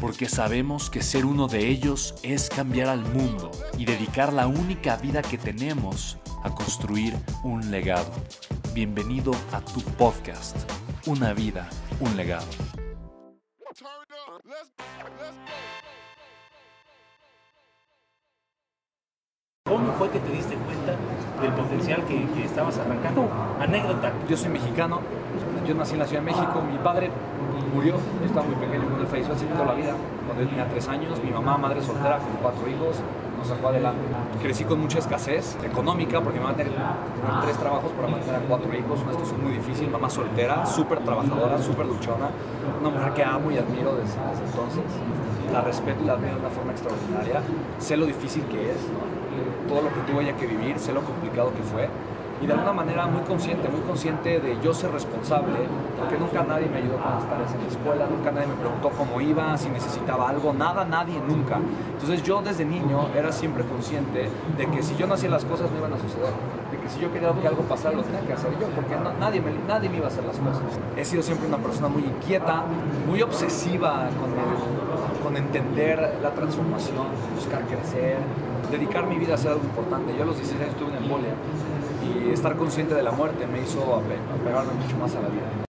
porque sabemos que ser uno de ellos es cambiar al mundo y dedicar la única vida que tenemos a construir un legado. Bienvenido a tu podcast, Una vida, un legado. ¿Cómo fue que te diste cuenta del potencial que, que estabas arrancando? Anécdota. Yo soy mexicano, yo nací en la Ciudad de México, mi padre murió, yo estaba muy pequeño cuando él falleció hace toda la vida, cuando él tenía tres años, mi mamá, madre soltera, con cuatro hijos, nos sacó adelante. Crecí con mucha escasez económica, porque mi mamá tenía tres trabajos para mantener a cuatro hijos, una situación muy difícil, mamá soltera, súper trabajadora, súper luchona, una mujer que amo y admiro desde, desde, entonces, la respeto y la admiro de una forma extraordinaria, sé lo difícil que es, todo lo que tuvo ella que vivir, sé lo complicado que fue, y de alguna manera muy consciente, muy consciente de yo ser responsable, porque nunca nadie me ayudó las tareas en la escuela, nunca nadie me preguntó cómo iba, si necesitaba algo, nada, nadie, nunca. Entonces yo desde niño era siempre consciente de que si yo no hacía las cosas no iban a suceder, de que si yo quería que algo pasara lo tenía que hacer yo, porque no, nadie, me, nadie me iba a hacer las cosas. He sido siempre una persona muy inquieta, muy obsesiva con, el, con entender la transformación, buscar crecer, dedicar mi vida a hacer algo importante. Yo a los 16 años estuve en embolia y estar consciente de la muerte me hizo apegarme mucho más a la vida.